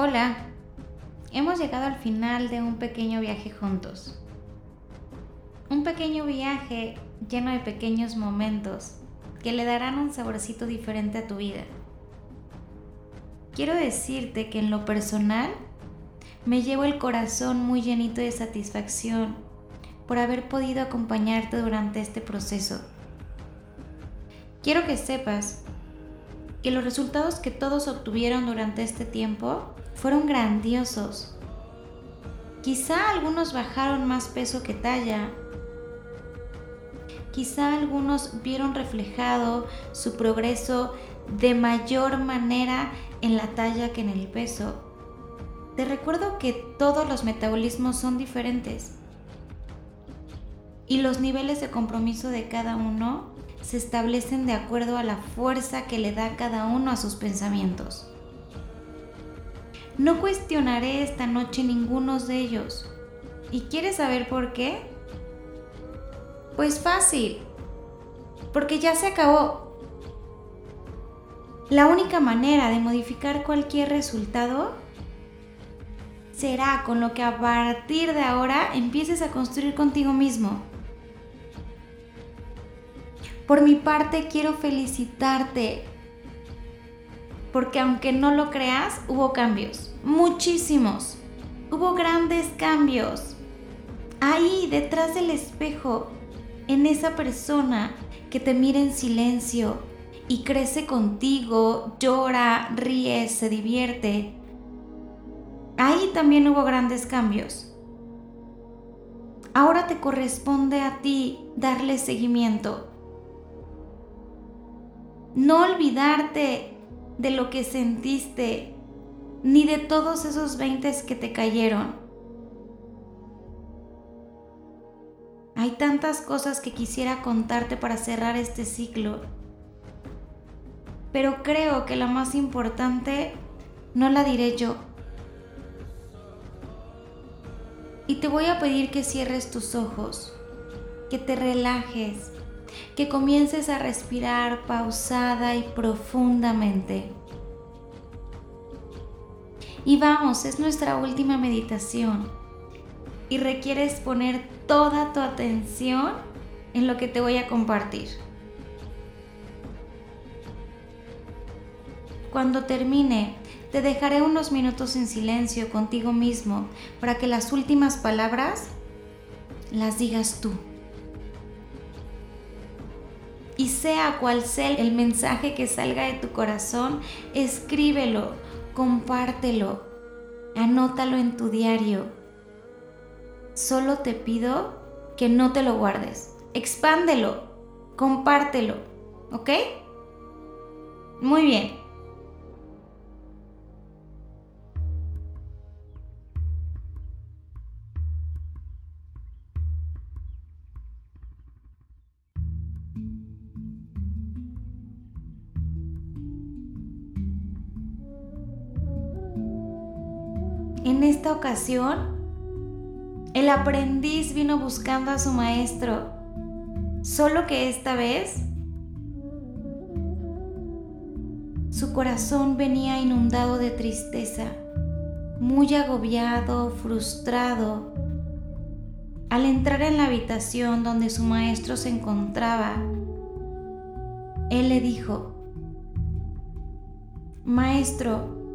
Hola, hemos llegado al final de un pequeño viaje juntos. Un pequeño viaje lleno de pequeños momentos que le darán un saborcito diferente a tu vida. Quiero decirte que en lo personal me llevo el corazón muy llenito de satisfacción por haber podido acompañarte durante este proceso. Quiero que sepas que los resultados que todos obtuvieron durante este tiempo fueron grandiosos. Quizá algunos bajaron más peso que talla. Quizá algunos vieron reflejado su progreso de mayor manera en la talla que en el peso. Te recuerdo que todos los metabolismos son diferentes y los niveles de compromiso de cada uno se establecen de acuerdo a la fuerza que le da cada uno a sus pensamientos. No cuestionaré esta noche ninguno de ellos. ¿Y quieres saber por qué? Pues fácil, porque ya se acabó. La única manera de modificar cualquier resultado será con lo que a partir de ahora empieces a construir contigo mismo. Por mi parte quiero felicitarte, porque aunque no lo creas, hubo cambios, muchísimos. Hubo grandes cambios. Ahí, detrás del espejo, en esa persona que te mira en silencio y crece contigo, llora, ríe, se divierte. Ahí también hubo grandes cambios. Ahora te corresponde a ti darle seguimiento no olvidarte de lo que sentiste, ni de todos esos veintes que te cayeron. Hay tantas cosas que quisiera contarte para cerrar este ciclo, pero creo que la más importante no la diré yo. Y te voy a pedir que cierres tus ojos, que te relajes que comiences a respirar pausada y profundamente. Y vamos, es nuestra última meditación. Y requieres poner toda tu atención en lo que te voy a compartir. Cuando termine, te dejaré unos minutos en silencio contigo mismo para que las últimas palabras las digas tú y sea cual sea el mensaje que salga de tu corazón, escríbelo, compártelo, anótalo en tu diario. Solo te pido que no te lo guardes, expándelo, compártelo, ¿ok? Muy bien. Ocasión, el aprendiz vino buscando a su maestro, solo que esta vez su corazón venía inundado de tristeza, muy agobiado, frustrado. Al entrar en la habitación donde su maestro se encontraba, él le dijo, Maestro,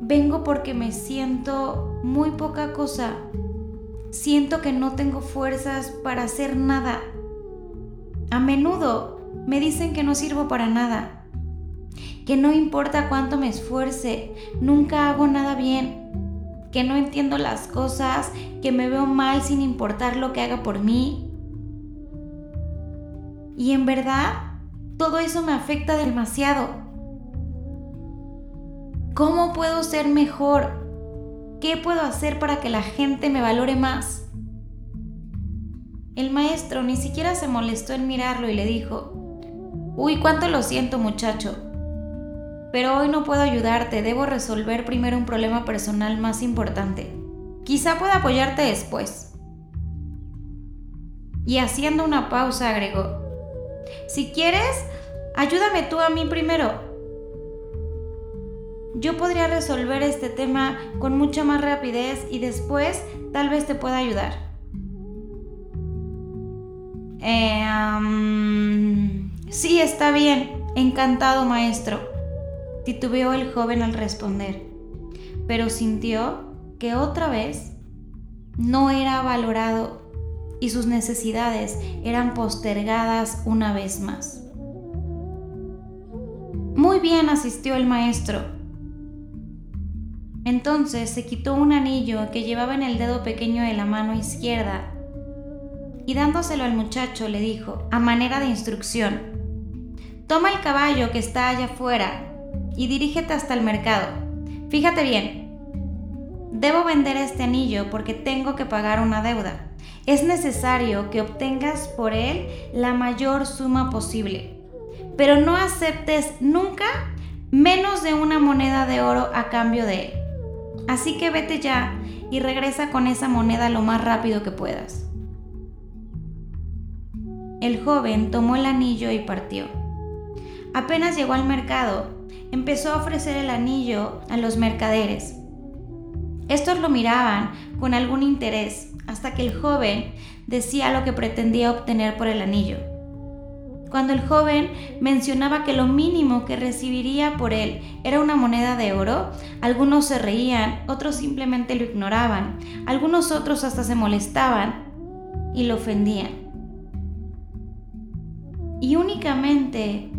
Vengo porque me siento muy poca cosa. Siento que no tengo fuerzas para hacer nada. A menudo me dicen que no sirvo para nada. Que no importa cuánto me esfuerce, nunca hago nada bien. Que no entiendo las cosas, que me veo mal sin importar lo que haga por mí. Y en verdad, todo eso me afecta demasiado. ¿Cómo puedo ser mejor? ¿Qué puedo hacer para que la gente me valore más? El maestro ni siquiera se molestó en mirarlo y le dijo, Uy, cuánto lo siento muchacho, pero hoy no puedo ayudarte, debo resolver primero un problema personal más importante. Quizá pueda apoyarte después. Y haciendo una pausa agregó, Si quieres, ayúdame tú a mí primero yo podría resolver este tema con mucha más rapidez y después tal vez te pueda ayudar. Eh, sí, está bien. Encantado, maestro. Titubeó el joven al responder, pero sintió que otra vez no era valorado y sus necesidades eran postergadas una vez más. Muy bien asistió el maestro entonces se quitó un anillo que llevaba en el dedo pequeño de la mano izquierda y dándoselo al muchacho le dijo, a manera de instrucción, toma el caballo que está allá afuera y dirígete hasta el mercado. Fíjate bien, debo vender este anillo porque tengo que pagar una deuda. Es necesario que obtengas por él la mayor suma posible, pero no aceptes nunca menos de una moneda de oro a cambio de él. Así que vete ya y regresa con esa moneda lo más rápido que puedas. El joven tomó el anillo y partió. Apenas llegó al mercado, empezó a ofrecer el anillo a los mercaderes. Estos lo miraban con algún interés hasta que el joven decía lo que pretendía obtener por el anillo. Cuando el joven mencionaba que lo mínimo que recibiría por él era una moneda de oro, algunos se reían, otros simplemente lo ignoraban, algunos otros hasta se molestaban y lo ofendían. Y únicamente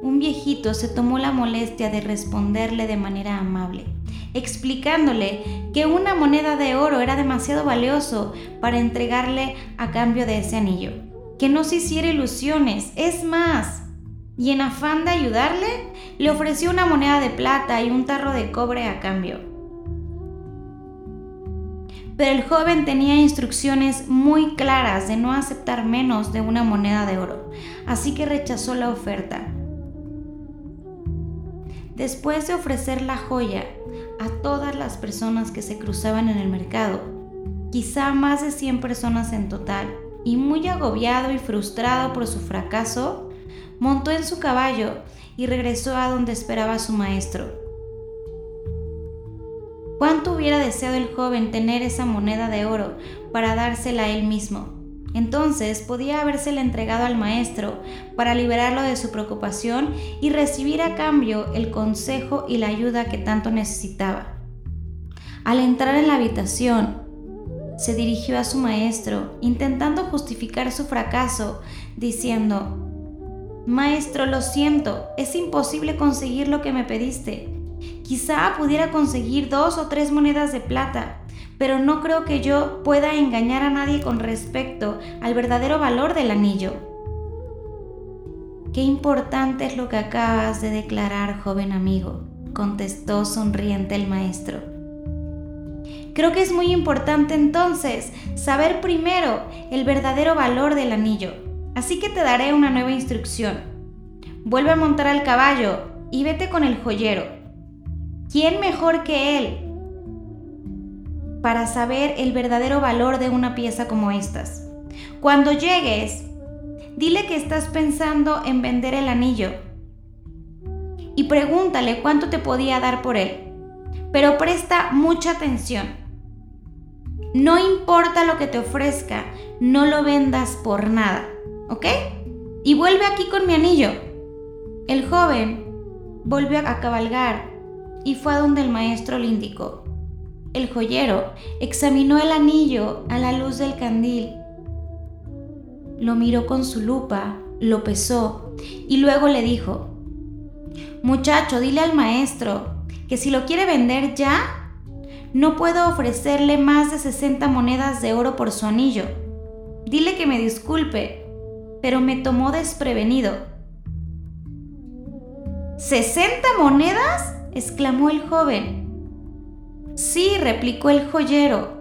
un viejito se tomó la molestia de responderle de manera amable, explicándole que una moneda de oro era demasiado valioso para entregarle a cambio de ese anillo que no se hiciera ilusiones, es más. Y en afán de ayudarle, le ofreció una moneda de plata y un tarro de cobre a cambio. Pero el joven tenía instrucciones muy claras de no aceptar menos de una moneda de oro, así que rechazó la oferta. Después de ofrecer la joya a todas las personas que se cruzaban en el mercado, quizá más de 100 personas en total, y muy agobiado y frustrado por su fracaso, montó en su caballo y regresó a donde esperaba su maestro. ¿Cuánto hubiera deseado el joven tener esa moneda de oro para dársela a él mismo? Entonces podía habérsela entregado al maestro para liberarlo de su preocupación y recibir a cambio el consejo y la ayuda que tanto necesitaba. Al entrar en la habitación, se dirigió a su maestro, intentando justificar su fracaso, diciendo, Maestro, lo siento, es imposible conseguir lo que me pediste. Quizá pudiera conseguir dos o tres monedas de plata, pero no creo que yo pueda engañar a nadie con respecto al verdadero valor del anillo. Qué importante es lo que acabas de declarar, joven amigo, contestó sonriente el maestro. Creo que es muy importante entonces saber primero el verdadero valor del anillo. Así que te daré una nueva instrucción. Vuelve a montar al caballo y vete con el joyero. ¿Quién mejor que él para saber el verdadero valor de una pieza como estas? Cuando llegues, dile que estás pensando en vender el anillo y pregúntale cuánto te podía dar por él. Pero presta mucha atención. No importa lo que te ofrezca, no lo vendas por nada, ¿ok? Y vuelve aquí con mi anillo. El joven volvió a cabalgar y fue a donde el maestro le indicó. El joyero examinó el anillo a la luz del candil. Lo miró con su lupa, lo pesó y luego le dijo, Muchacho, dile al maestro que si lo quiere vender ya, no puedo ofrecerle más de 60 monedas de oro por su anillo. Dile que me disculpe, pero me tomó desprevenido. ¿60 monedas? exclamó el joven. Sí, replicó el joyero.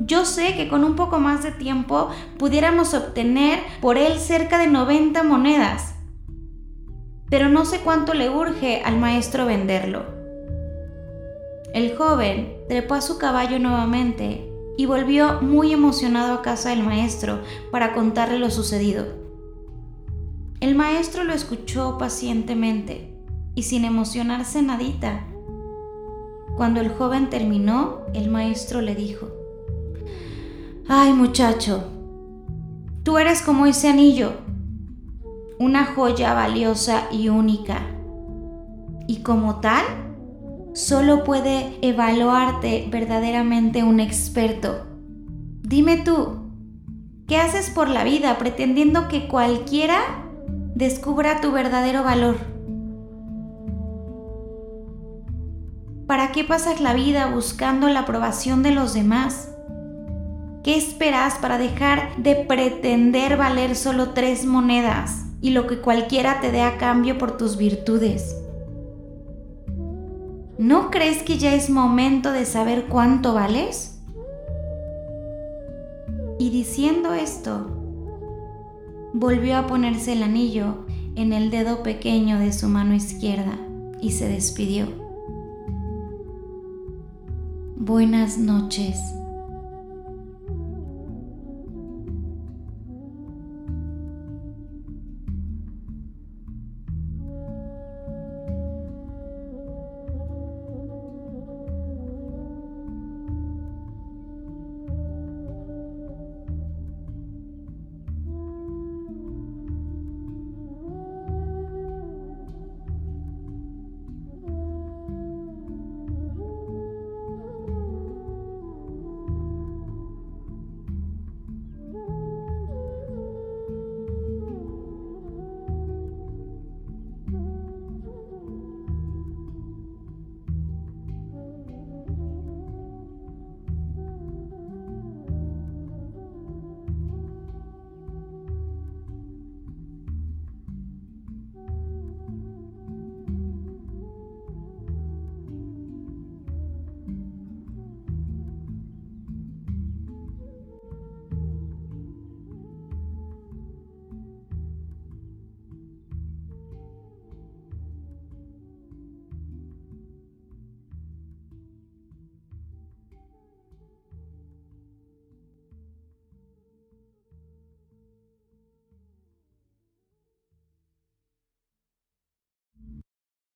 Yo sé que con un poco más de tiempo pudiéramos obtener por él cerca de 90 monedas, pero no sé cuánto le urge al maestro venderlo. El joven trepó a su caballo nuevamente y volvió muy emocionado a casa del maestro para contarle lo sucedido. El maestro lo escuchó pacientemente y sin emocionarse nadita, Cuando el joven terminó, el maestro le dijo, Ay muchacho, tú eres como ese anillo, una joya valiosa y única. Y como tal, solo puede evaluarte verdaderamente un experto. Dime tú, ¿qué haces por la vida pretendiendo que cualquiera descubra tu verdadero valor? ¿Para qué pasas la vida buscando la aprobación de los demás? ¿Qué esperas para dejar de pretender valer solo tres monedas y lo que cualquiera te dé a cambio por tus virtudes? ¿No crees que ya es momento de saber cuánto vales? Y diciendo esto, volvió a ponerse el anillo en el dedo pequeño de su mano izquierda y se despidió. Buenas noches.